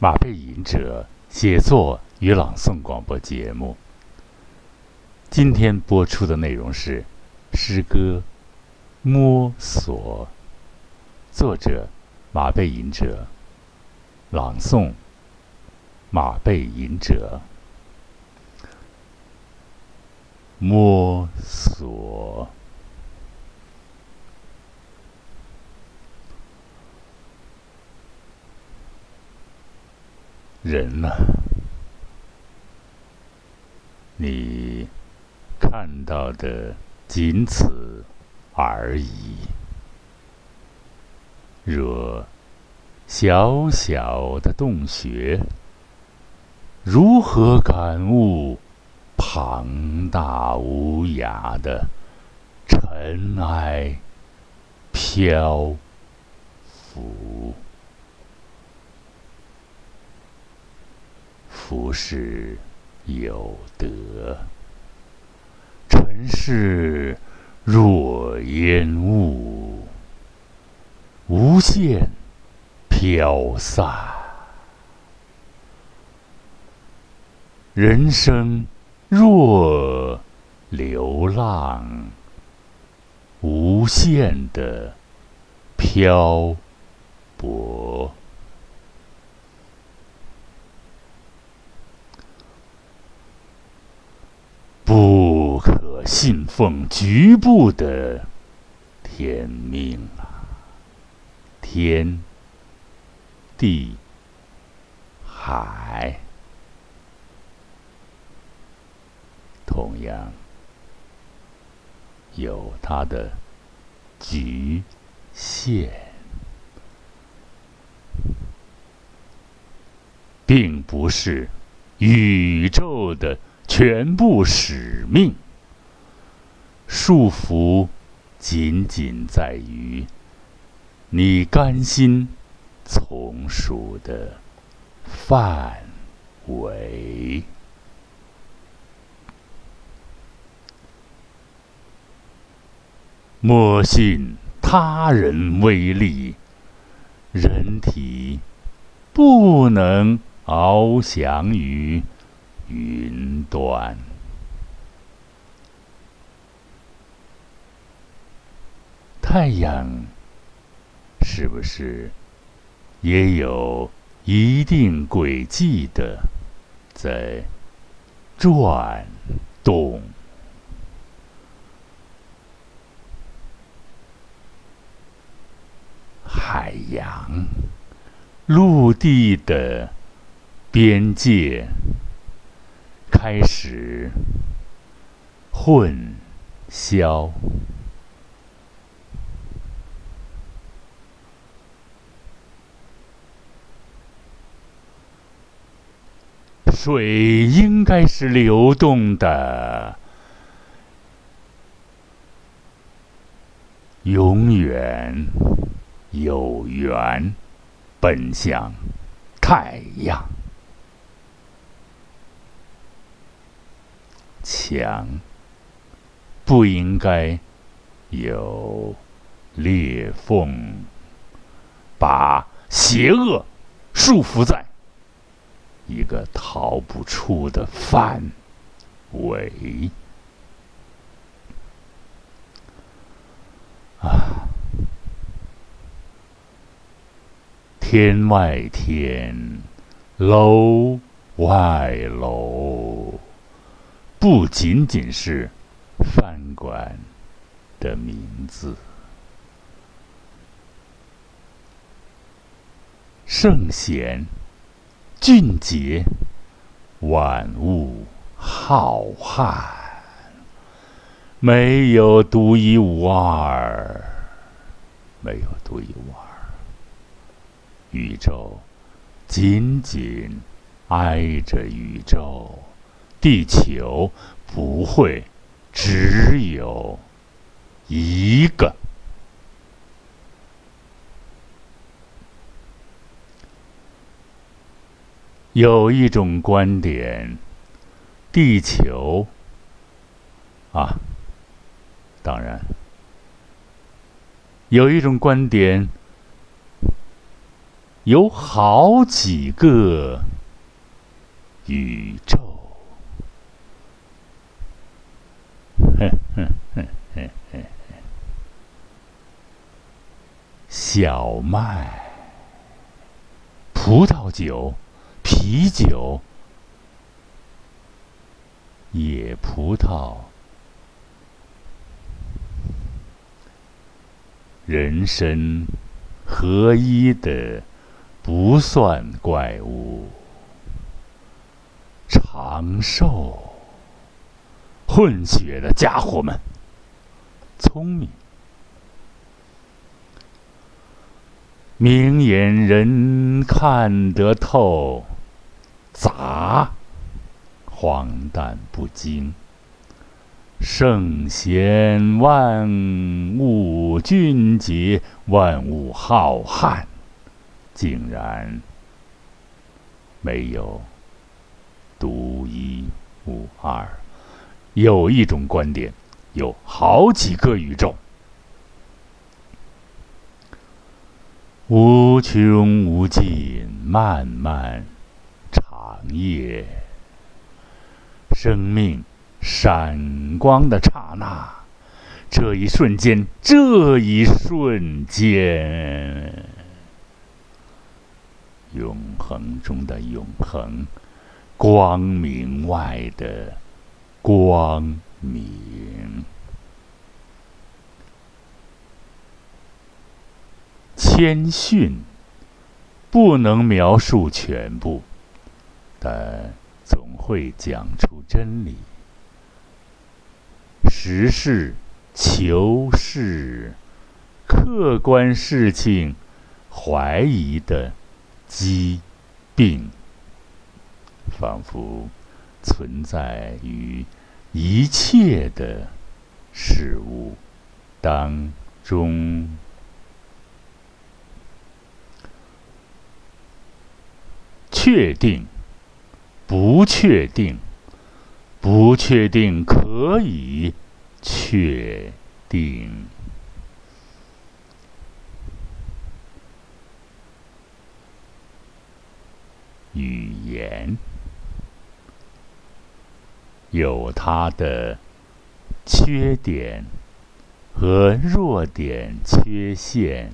马背吟者写作与朗诵广播节目。今天播出的内容是诗歌《摸索》，作者马背吟者，朗诵马背吟者，摸索。人呐，你看到的仅此而已。若小小的洞穴，如何感悟庞大无涯的尘埃漂浮？浮世有德，尘世若烟雾，无限飘散。人生若流浪，无限的漂泊。不可信奉局部的天命啊！天、地、海，同样有它的局限，并不是宇宙的。全部使命束缚，仅仅在于你甘心从属的范围。莫信他人威力，人体不能翱翔于。云端，太阳是不是也有一定轨迹的在转动？海洋、陆地的边界。开始混淆，水应该是流动的，永远有缘奔向太阳。墙不应该有裂缝，把邪恶束缚在一个逃不出的范围。啊，天外天，楼外楼。不仅仅是饭馆的名字，圣贤俊杰，万物浩瀚，没有独一无二，没有独一无二。宇宙紧紧挨着宇宙。地球不会只有一个。有一种观点，地球啊，当然有一种观点，有好几个宇宙。小麦、葡萄酒、啤酒、野葡萄。人参合一的不算怪物，长寿。混血的家伙们，聪明，明眼人看得透，杂，荒诞不经。圣贤万物俊杰，万物浩瀚，竟然没有独一无二。有一种观点，有好几个宇宙，无穷无尽，漫漫长夜，生命。闪光的刹那，这一瞬间，这一瞬间，永恒中的永恒，光明外的光明，谦逊不能描述全部，但总会讲出真理。实事求是，客观事情怀疑的疾病，仿佛存在于一切的事物当中。确定，不确定。不确定可以确定，语言有它的缺点和弱点、缺陷，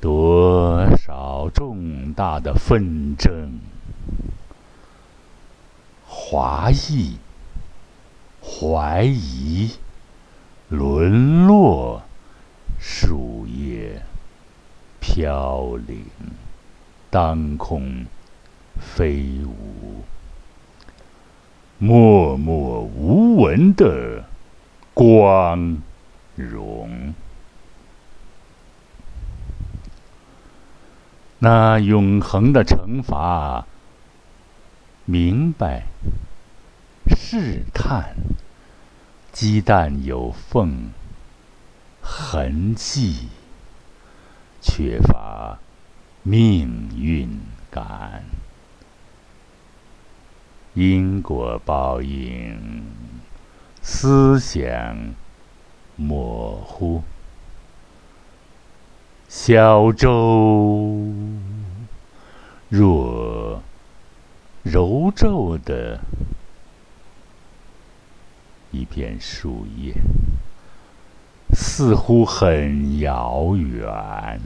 多少重大的纷争。华裔、怀疑、沦落、树叶飘零、当空飞舞、默默无闻的光荣，那永恒的惩罚。明白，试探，鸡蛋有缝，痕迹，缺乏命运感，因果报应，思想模糊，小舟若。柔皱的一片树叶，似乎很遥远，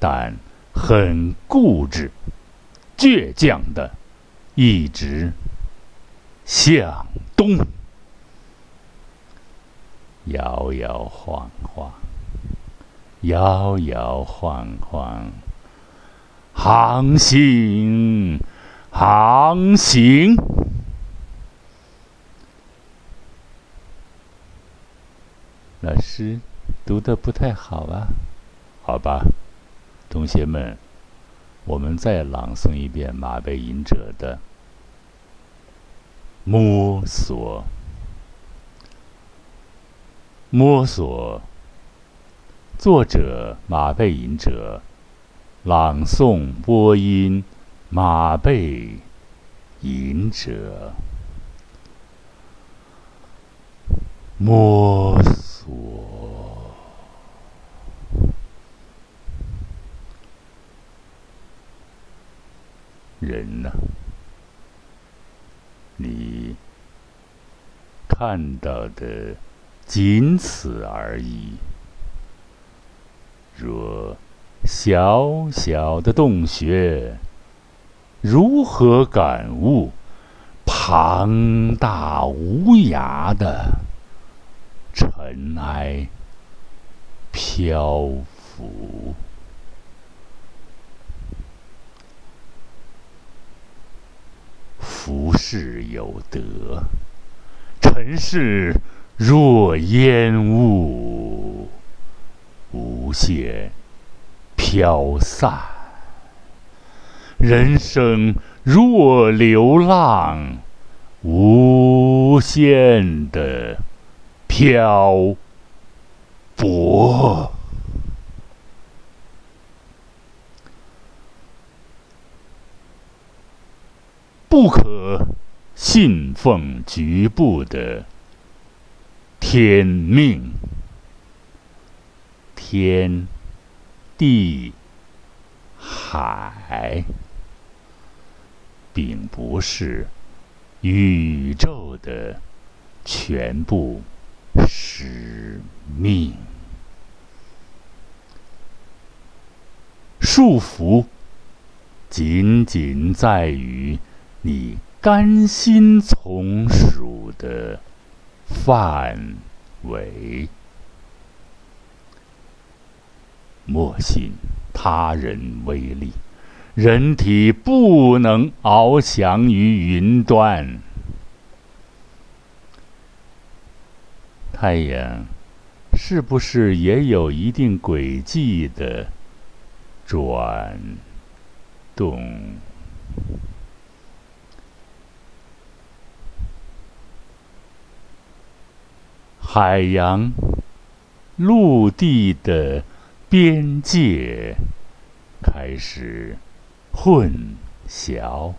但很固执、倔强的一直向东，摇摇晃晃，摇摇晃晃，航行。航行，老师读的不太好啊，好吧，同学们，我们再朗诵一遍马背吟者的《摸索》，摸索，作者马背吟者，朗诵播音。马背吟者摸索，人呢？看到的仅此而已。若小小的洞穴，如何感悟庞大无涯的尘埃漂浮？浮世有德，尘世若烟雾，无限飘散；人生若流浪，无限的漂泊。不可信奉局部的天命，天地海，并不是宇宙的全部使命。束缚仅仅在于。你甘心从属的范围，莫信他人威力。人体不能翱翔于云端。太阳是不是也有一定轨迹的转动？海洋、陆地的边界开始混淆，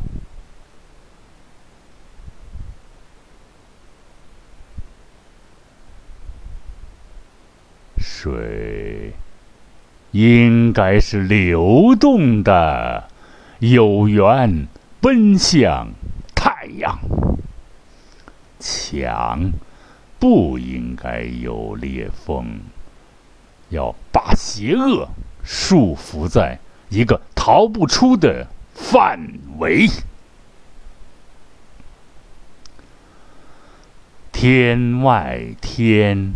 水应该是流动的，有缘奔向太阳，强。不应该有裂缝，要把邪恶束缚在一个逃不出的范围。天外天，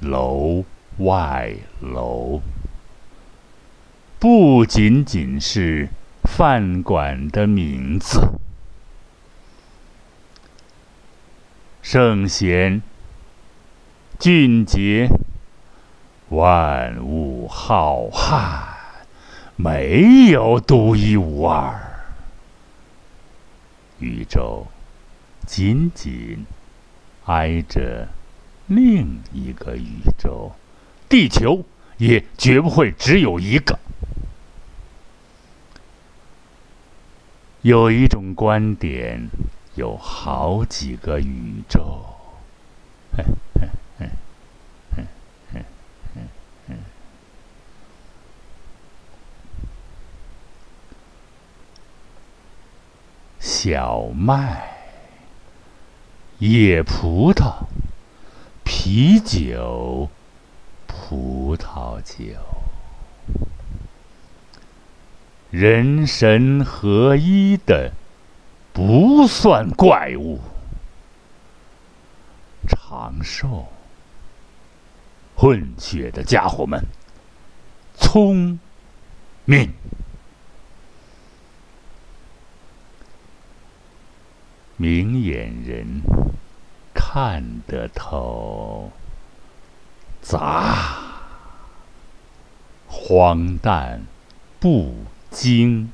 楼外楼，不仅仅是饭馆的名字。圣贤、俊杰，万物浩瀚，没有独一无二。宇宙紧紧挨着另一个宇宙，地球也绝不会只有一个。有一种观点。有好几个宇宙，小麦、野葡萄、啤酒、葡萄酒，人神合一的。不算怪物，长寿、混血的家伙们，聪明，明眼人。看得透，杂、荒诞、不经。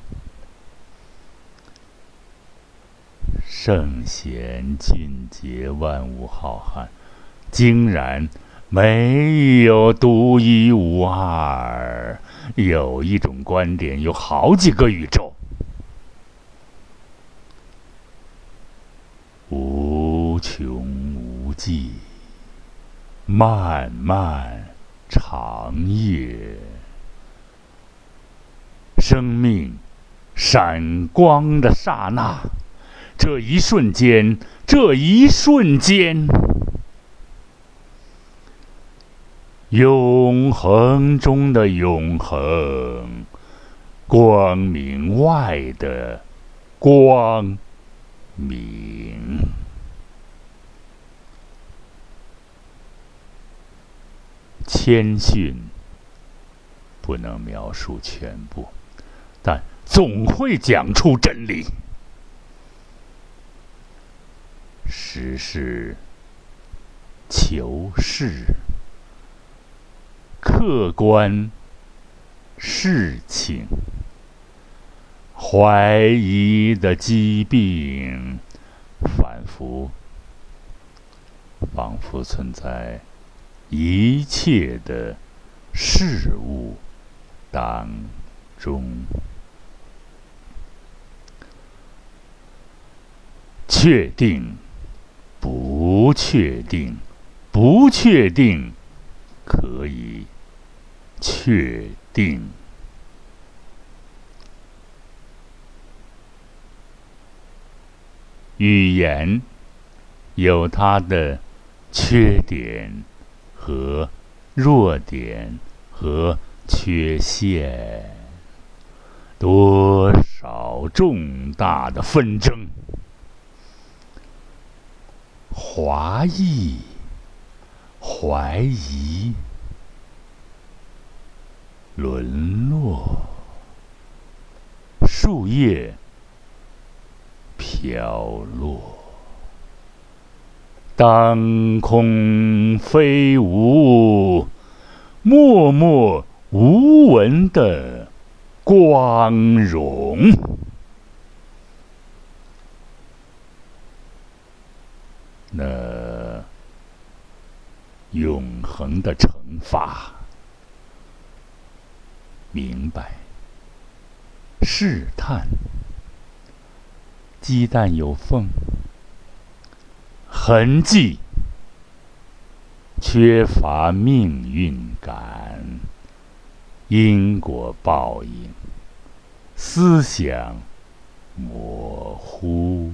圣贤俊杰，万物浩瀚，竟然没有独一无二。有一种观点，有好几个宇宙，无穷无际，漫漫长夜，生命闪光的刹那，这一瞬间，这一瞬间，永恒中的永恒，光明外的光明。谦逊不能描述全部，但总会讲出真理。实事求是，客观事情，怀疑的疾病，反复，仿佛存在。一切的事物当中，确定、不确定、不确定，可以确定。语言有它的缺点。和弱点和缺陷，多少重大的纷争，华裔怀疑，沦落，树叶飘落。当空飞舞，默默无闻的光荣，那永恒的惩罚，明白，试探，鸡蛋有缝。痕迹，缺乏命运感，因果报应，思想模糊。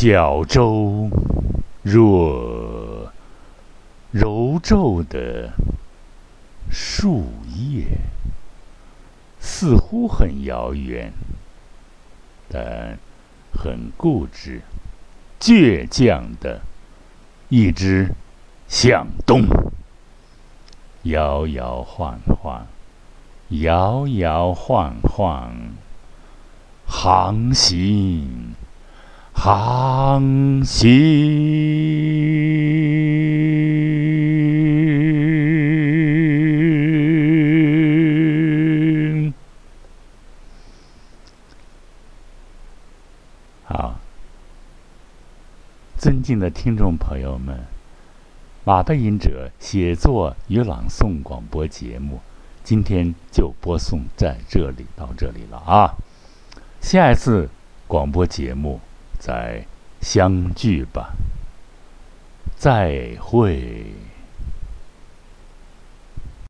小舟若柔皱的树叶。似乎很遥远，但很固执、倔强的，一直向东，摇摇晃晃，摇摇晃晃，航行，航行。好尊敬的听众朋友们，马背吟者写作与朗诵广播节目，今天就播送在这里到这里了啊！下一次广播节目再相聚吧，再会。